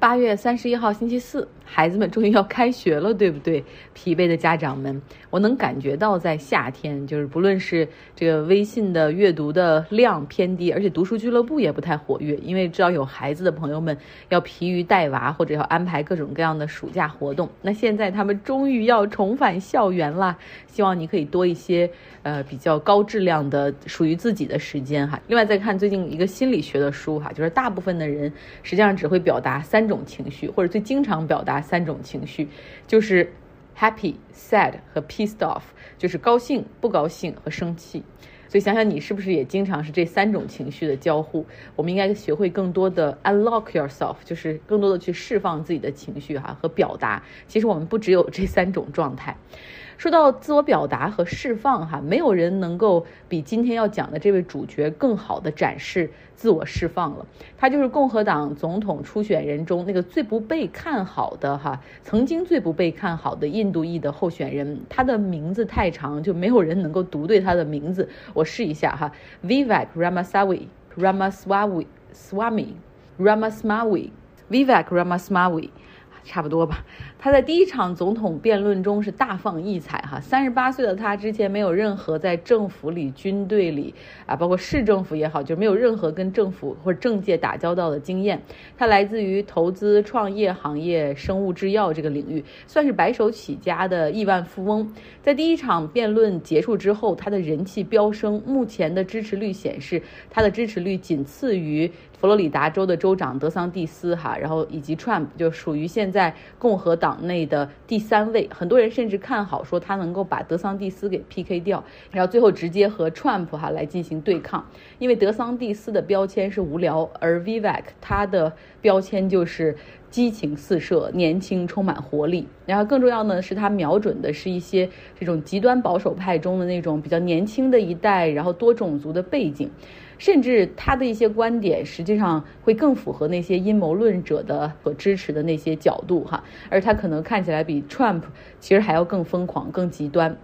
八月三十一号星期四，孩子们终于要开学了，对不对？疲惫的家长们，我能感觉到在夏天，就是不论是这个微信的阅读的量偏低，而且读书俱乐部也不太活跃，因为知道有孩子的朋友们要疲于带娃，或者要安排各种各样的暑假活动。那现在他们终于要重返校园啦，希望你可以多一些呃比较高质量的属于自己的时间哈。另外再看最近一个心理学的书哈，就是大部分的人实际上只会表达三。种情绪，或者最经常表达三种情绪，就是 happy、sad 和 pissed off，就是高兴、不高兴和生气。所以想想你是不是也经常是这三种情绪的交互？我们应该学会更多的 unlock yourself，就是更多的去释放自己的情绪哈和表达。其实我们不只有这三种状态。说到自我表达和释放，哈，没有人能够比今天要讲的这位主角更好的展示自我释放了。他就是共和党总统初选人中那个最不被看好的，哈，曾经最不被看好的印度裔的候选人。他的名字太长，就没有人能够读对他的名字。我试一下哈，Vivek Ramaswamy，Ramaswamy，Ramaswamy，Vivek Ramaswamy。差不多吧。他在第一场总统辩论中是大放异彩哈。三十八岁的他之前没有任何在政府里、军队里啊，包括市政府也好，就没有任何跟政府或者政界打交道的经验。他来自于投资创业行业、生物制药这个领域，算是白手起家的亿万富翁。在第一场辩论结束之后，他的人气飙升。目前的支持率显示，他的支持率仅次于佛罗里达州的州长德桑蒂斯哈，然后以及 Trump 就属于现在共和党内的第三位。很多人甚至看好说他能够把德桑蒂斯给 PK 掉，然后最后直接和 Trump 哈来进行对抗。因为德桑蒂斯的标签是无聊，而 Vivek 他的标签就是。激情四射，年轻充满活力。然后更重要呢，是他瞄准的是一些这种极端保守派中的那种比较年轻的一代，然后多种族的背景，甚至他的一些观点实际上会更符合那些阴谋论者的所支持的那些角度哈。而他可能看起来比 Trump 其实还要更疯狂、更极端。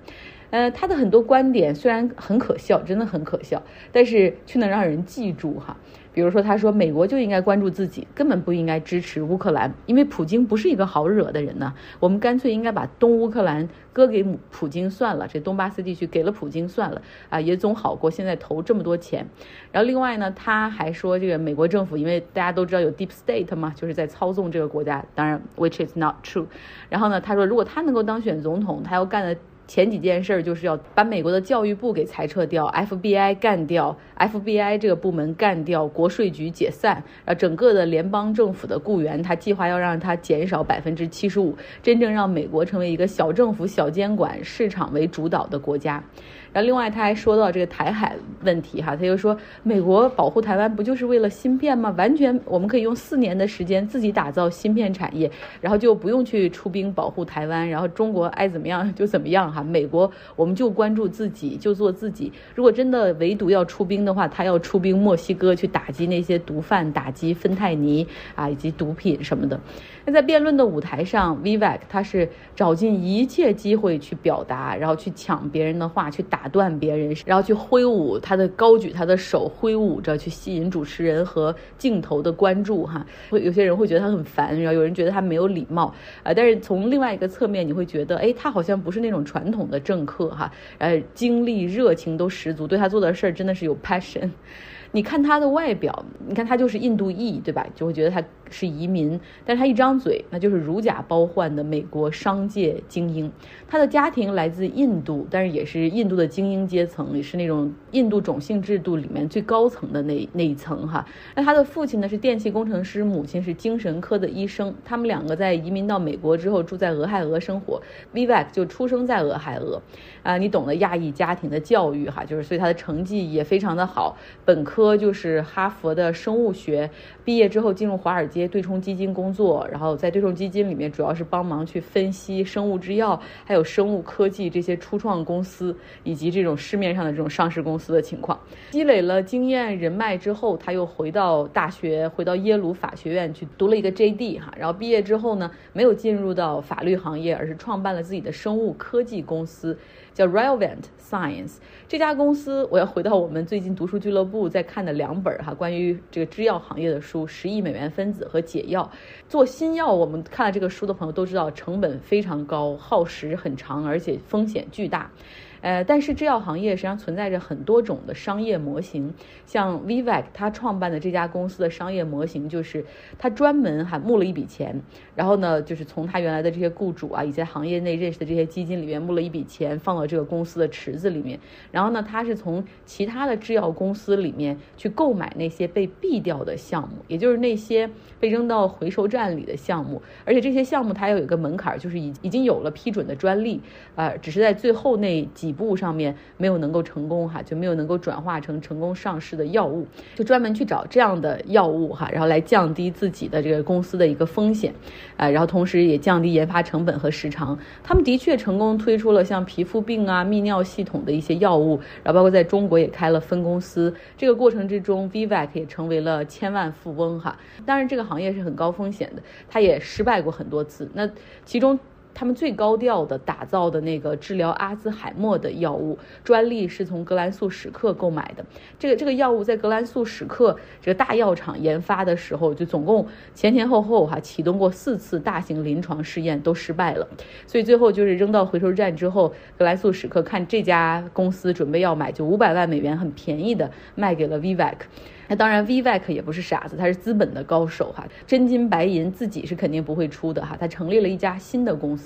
呃，他的很多观点虽然很可笑，真的很可笑，但是却能让人记住哈。比如说，他说美国就应该关注自己，根本不应该支持乌克兰，因为普京不是一个好惹的人呢。我们干脆应该把东乌克兰割给普京算了，这东巴斯地区给了普京算了啊，也总好过现在投这么多钱。然后另外呢，他还说这个美国政府，因为大家都知道有 deep state 嘛，就是在操纵这个国家，当然 which is not true。然后呢，他说如果他能够当选总统，他要干的。前几件事儿就是要把美国的教育部给裁撤掉，FBI 干掉，FBI 这个部门干掉，国税局解散，然后整个的联邦政府的雇员，他计划要让他减少百分之七十五，真正让美国成为一个小政府、小监管、市场为主导的国家。然后另外他还说到这个台海问题哈，他就说美国保护台湾不就是为了芯片吗？完全我们可以用四年的时间自己打造芯片产业，然后就不用去出兵保护台湾，然后中国爱怎么样就怎么样哈。美国我们就关注自己，就做自己。如果真的唯独要出兵的话，他要出兵墨西哥去打击那些毒贩，打击芬太尼啊以及毒品什么的。那在辩论的舞台上，Vivek 他是找尽一切机会去表达，然后去抢别人的话，去打打断别人，然后去挥舞他的高举他的手，挥舞着去吸引主持人和镜头的关注。哈，会有些人会觉得他很烦，然后有人觉得他没有礼貌啊。但是从另外一个侧面，你会觉得，哎，他好像不是那种传统的政客哈，呃，精力热情都十足，对他做的事儿真的是有 passion。你看他的外表，你看他就是印度裔，对吧？就会觉得他是移民，但是他一张嘴，那就是如假包换的美国商界精英。他的家庭来自印度，但是也是印度的精英阶层，也是那种印度种姓制度里面最高层的那那一层哈。那他的父亲呢是电气工程师，母亲是精神科的医生。他们两个在移民到美国之后，住在俄亥俄生活。Vivek 就出生在俄亥俄，啊，你懂得亚裔家庭的教育哈，就是所以他的成绩也非常的好，本科。科就是哈佛的生物学，毕业之后进入华尔街对冲基金工作，然后在对冲基金里面主要是帮忙去分析生物制药还有生物科技这些初创公司以及这种市面上的这种上市公司的情况。积累了经验人脉之后，他又回到大学，回到耶鲁法学院去读了一个 JD 哈，然后毕业之后呢，没有进入到法律行业，而是创办了自己的生物科技公司。叫 Relevant Science 这家公司，我要回到我们最近读书俱乐部在看的两本哈，关于这个制药行业的书，《十亿美元分子》子和解药。做新药，我们看了这个书的朋友都知道，成本非常高，耗时很长，而且风险巨大。呃，但是制药行业实际上存在着很多种的商业模型，像 Vivek 他创办的这家公司的商业模型就是他专门还募了一笔钱，然后呢，就是从他原来的这些雇主啊，以及行业内认识的这些基金里面募了一笔钱，放到这个公司的池子里面，然后呢，他是从其他的制药公司里面去购买那些被毙掉的项目，也就是那些被扔到回收站里的项目，而且这些项目它有一个门槛，就是已已经有了批准的专利，啊，只是在最后那几。步上面没有能够成功哈，就没有能够转化成成功上市的药物，就专门去找这样的药物哈，然后来降低自己的这个公司的一个风险，啊，然后同时也降低研发成本和时长。他们的确成功推出了像皮肤病啊、泌尿系统的一些药物，然后包括在中国也开了分公司。这个过程之中，Vivek 也成为了千万富翁哈。当然，这个行业是很高风险的，他也失败过很多次。那其中。他们最高调的打造的那个治疗阿兹海默的药物专利是从格兰素史克购买的。这个这个药物在格兰素史克这个大药厂研发的时候，就总共前前后后哈启动过四次大型临床试验都失败了，所以最后就是扔到回收站之后，格兰素史克看这家公司准备要买，就五百万美元很便宜的卖给了 Vivek。那当然，Vivek 也不是傻子，他是资本的高手哈，真金白银自己是肯定不会出的哈。他成立了一家新的公司，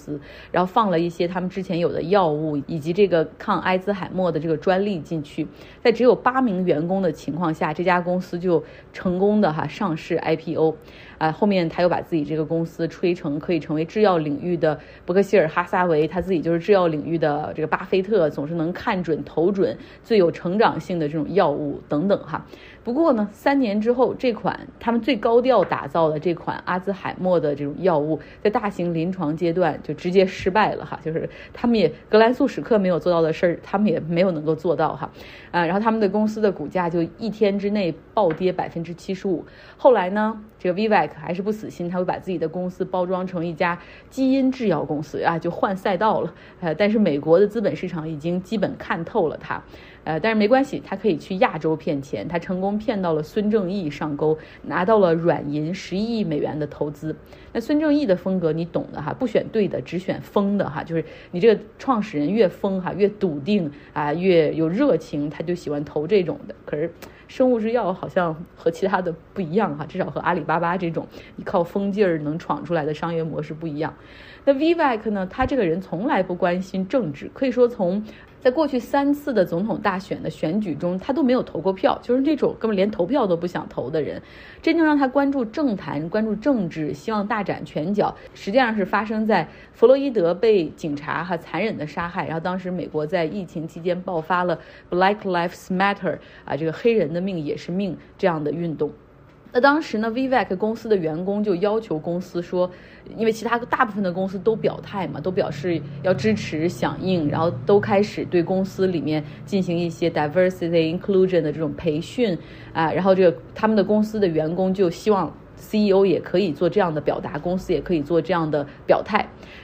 然后放了一些他们之前有的药物以及这个抗埃兹海默的这个专利进去，在只有八名员工的情况下，这家公司就成功的哈上市 IPO。啊，后面他又把自己这个公司吹成可以成为制药领域的伯克希尔哈撒韦，他自己就是制药领域的这个巴菲特，总是能看准投准最有成长性的这种药物等等哈。不过呢，三年之后，这款他们最高调打造的这款阿兹海默的这种药物，在大型临床阶段就直接失败了哈，就是他们也格兰素史克没有做到的事儿，他们也没有能够做到哈。啊，然后他们的公司的股价就一天之内暴跌百分之七十五。后来呢，这个 vivi Vivek 还是不死心，他会把自己的公司包装成一家基因制药公司啊，就换赛道了。呃，但是美国的资本市场已经基本看透了他。呃，但是没关系，他可以去亚洲骗钱，他成功骗到了孙正义上钩，拿到了软银十一亿美元的投资。那孙正义的风格你懂的哈，不选对的，只选疯的哈，就是你这个创始人越疯哈，越笃定啊，越有热情，他就喜欢投这种的。可是生物制药好像和其他的不一样哈，至少和阿里巴巴这种依靠疯劲儿能闯出来的商业模式不一样。那 Vivek 呢，他这个人从来不关心政治，可以说从。在过去三次的总统大选的选举中，他都没有投过票，就是那种根本连投票都不想投的人。真正让他关注政坛、关注政治、希望大展拳脚，实际上是发生在弗洛伊德被警察哈残忍的杀害，然后当时美国在疫情期间爆发了 Black Lives Matter 啊，这个黑人的命也是命这样的运动。那当时呢，Vivek 公司的员工就要求公司说，因为其他大部分的公司都表态嘛，都表示要支持响应，然后都开始对公司里面进行一些 diversity inclusion 的这种培训啊，然后这个他们的公司的员工就希望 CEO 也可以做这样的表达，公司也可以做这样的表态，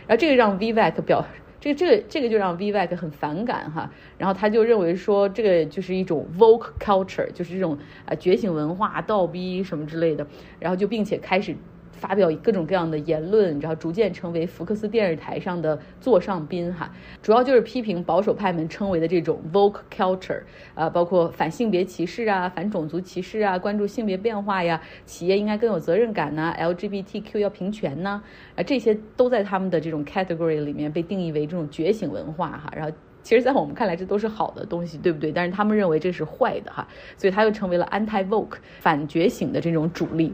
然后这个让 Vivek 表。这个这个这个就让 Vivek 很反感哈，然后他就认为说这个就是一种 Vogue culture，就是这种啊觉醒文化、倒逼什么之类的，然后就并且开始。发表各种各样的言论，然后逐渐成为福克斯电视台上的座上宾哈，主要就是批评保守派们称为的这种 Vogue culture，啊，包括反性别歧视啊，反种族歧视啊，关注性别变化呀，企业应该更有责任感呐，LGBTQ 要平权呐，啊，这些都在他们的这种 category 里面被定义为这种觉醒文化哈，然后其实，在我们看来这都是好的东西，对不对？但是他们认为这是坏的哈，所以他又成为了 anti Vogue 反觉醒的这种主力。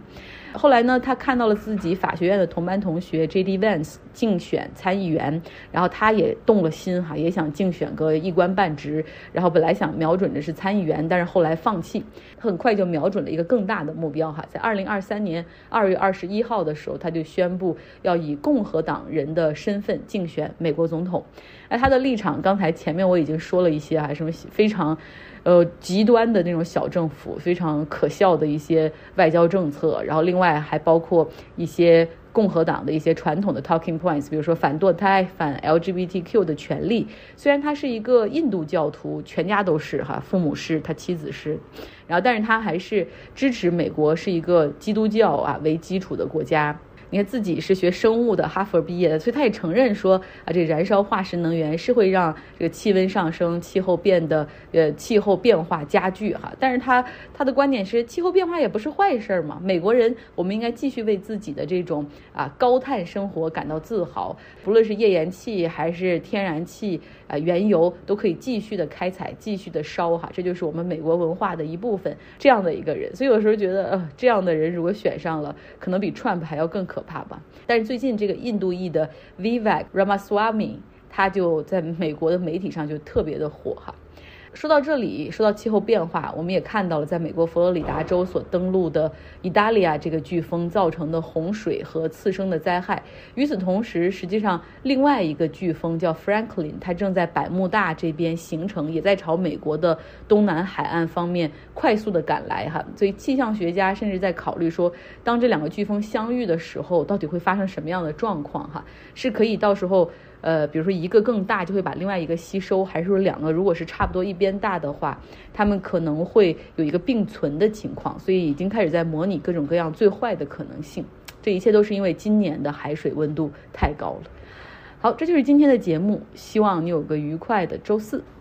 后来呢，他看到了自己法学院的同班同学 J.D. Vance 竞选参议员，然后他也动了心哈，也想竞选个一官半职。然后本来想瞄准的是参议员，但是后来放弃，很快就瞄准了一个更大的目标哈。在二零二三年二月二十一号的时候，他就宣布要以共和党人的身份竞选美国总统。哎，他的立场刚才前面我已经说了一些啊，什么非常。呃，极端的那种小政府，非常可笑的一些外交政策，然后另外外还包括一些共和党的一些传统的 talking points，比如说反堕胎、反 LGBTQ 的权利。虽然他是一个印度教徒，全家都是哈，父母是，他妻子是，然后但是他还是支持美国是一个基督教啊为基础的国家。你看自己是学生物的，哈佛毕业的，所以他也承认说啊，这燃烧化石能源是会让这个气温上升、气候变得呃气候变化加剧哈。但是他他的观点是，气候变化也不是坏事儿嘛。美国人我们应该继续为自己的这种啊高碳生活感到自豪，不论是页岩气还是天然气啊原油都可以继续的开采、继续的烧哈。这就是我们美国文化的一部分。这样的一个人，所以有时候觉得呃这样的人如果选上了，可能比 Trump 还要更可。怕吧，但是最近这个印度裔的 Vivek Ramaswamy，他就在美国的媒体上就特别的火哈。说到这里，说到气候变化，我们也看到了在美国佛罗里达州所登陆的意大利亚这个飓风造成的洪水和次生的灾害。与此同时，实际上另外一个飓风叫 Franklin，它正在百慕大这边形成，也在朝美国的东南海岸方面快速的赶来哈。所以气象学家甚至在考虑说，当这两个飓风相遇的时候，到底会发生什么样的状况哈？是可以到时候。呃，比如说一个更大就会把另外一个吸收，还是说两个如果是差不多一边大的话，它们可能会有一个并存的情况，所以已经开始在模拟各种各样最坏的可能性。这一切都是因为今年的海水温度太高了。好，这就是今天的节目，希望你有个愉快的周四。